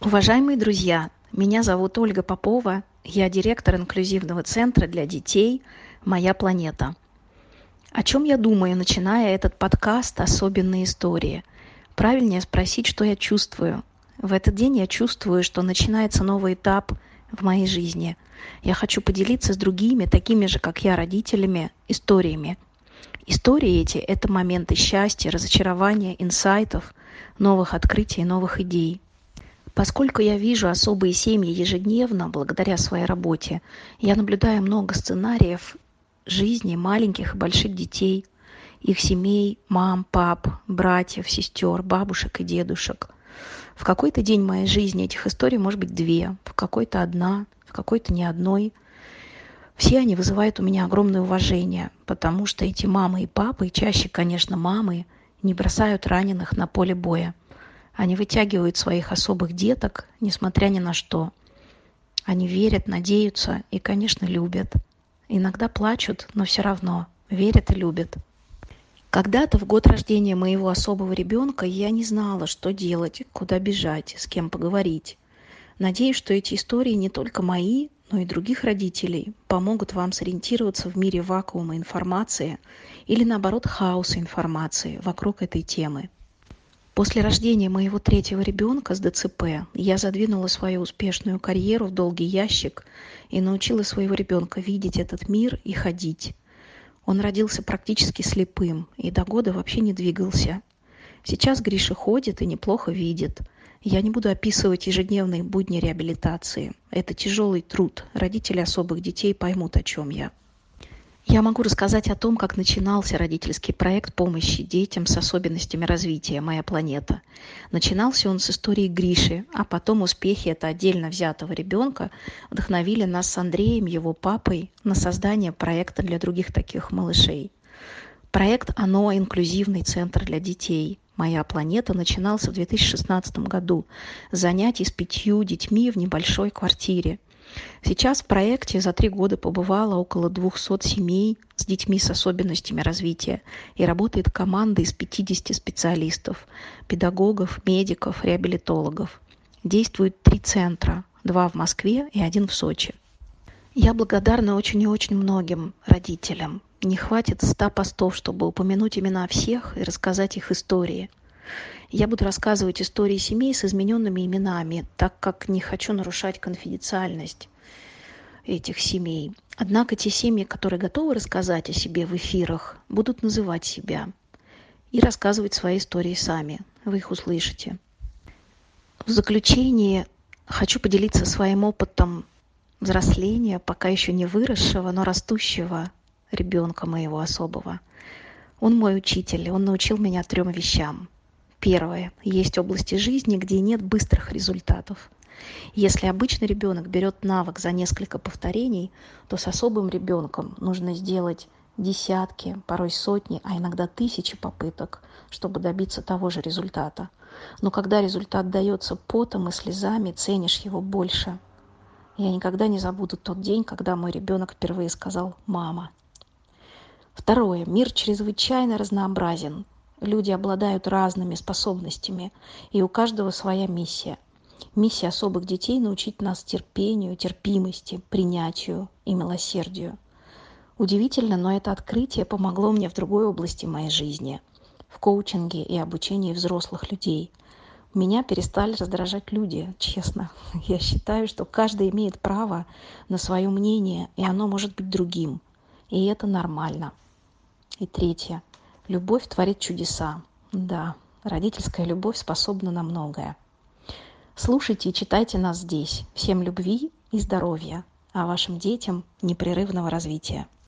Уважаемые друзья, меня зовут Ольга Попова, я директор инклюзивного центра для детей «Моя планета». О чем я думаю, начиная этот подкаст «Особенные истории»? Правильнее спросить, что я чувствую. В этот день я чувствую, что начинается новый этап в моей жизни. Я хочу поделиться с другими, такими же, как я, родителями, историями. Истории эти – это моменты счастья, разочарования, инсайтов, новых открытий, новых идей – Поскольку я вижу особые семьи ежедневно, благодаря своей работе, я наблюдаю много сценариев жизни маленьких и больших детей, их семей, мам, пап, братьев, сестер, бабушек и дедушек. В какой-то день моей жизни этих историй может быть две, в какой-то одна, в какой-то не одной. Все они вызывают у меня огромное уважение, потому что эти мамы и папы, и чаще, конечно, мамы, не бросают раненых на поле боя – они вытягивают своих особых деток, несмотря ни на что. Они верят, надеются и, конечно, любят. Иногда плачут, но все равно верят и любят. Когда-то в год рождения моего особого ребенка я не знала, что делать, куда бежать, с кем поговорить. Надеюсь, что эти истории не только мои, но и других родителей помогут вам сориентироваться в мире вакуума информации или, наоборот, хаоса информации вокруг этой темы. После рождения моего третьего ребенка с ДЦП я задвинула свою успешную карьеру в долгий ящик и научила своего ребенка видеть этот мир и ходить. Он родился практически слепым и до года вообще не двигался. Сейчас Гриша ходит и неплохо видит. Я не буду описывать ежедневные будни реабилитации. Это тяжелый труд. Родители особых детей поймут, о чем я. Я могу рассказать о том, как начинался родительский проект помощи детям с особенностями развития «Моя планета». Начинался он с истории Гриши, а потом успехи это отдельно взятого ребенка вдохновили нас с Андреем, его папой, на создание проекта для других таких малышей. Проект «Оно. Инклюзивный центр для детей». «Моя планета» начинался в 2016 году с занятий с пятью детьми в небольшой квартире – Сейчас в проекте за три года побывало около 200 семей с детьми с особенностями развития и работает команда из 50 специалистов, педагогов, медиков, реабилитологов. Действует три центра, два в Москве и один в Сочи. Я благодарна очень и очень многим родителям. Не хватит ста постов, чтобы упомянуть имена всех и рассказать их истории. Я буду рассказывать истории семей с измененными именами, так как не хочу нарушать конфиденциальность этих семей. Однако те семьи, которые готовы рассказать о себе в эфирах, будут называть себя и рассказывать свои истории сами. Вы их услышите. В заключение хочу поделиться своим опытом взросления, пока еще не выросшего, но растущего ребенка моего особого. Он мой учитель, он научил меня трем вещам – Первое. Есть области жизни, где нет быстрых результатов. Если обычный ребенок берет навык за несколько повторений, то с особым ребенком нужно сделать десятки, порой сотни, а иногда тысячи попыток, чтобы добиться того же результата. Но когда результат дается потом и слезами, ценишь его больше. Я никогда не забуду тот день, когда мой ребенок впервые сказал «мама». Второе. Мир чрезвычайно разнообразен люди обладают разными способностями и у каждого своя миссия. Миссия особых детей научить нас терпению терпимости принятию и милосердию. Удивительно но это открытие помогло мне в другой области моей жизни в коучинге и обучении взрослых людей. Меня перестали раздражать люди честно. Я считаю что каждый имеет право на свое мнение и оно может быть другим. И это нормально. И третье Любовь творит чудеса. Да, родительская любовь способна на многое. Слушайте и читайте нас здесь. Всем любви и здоровья, а вашим детям непрерывного развития.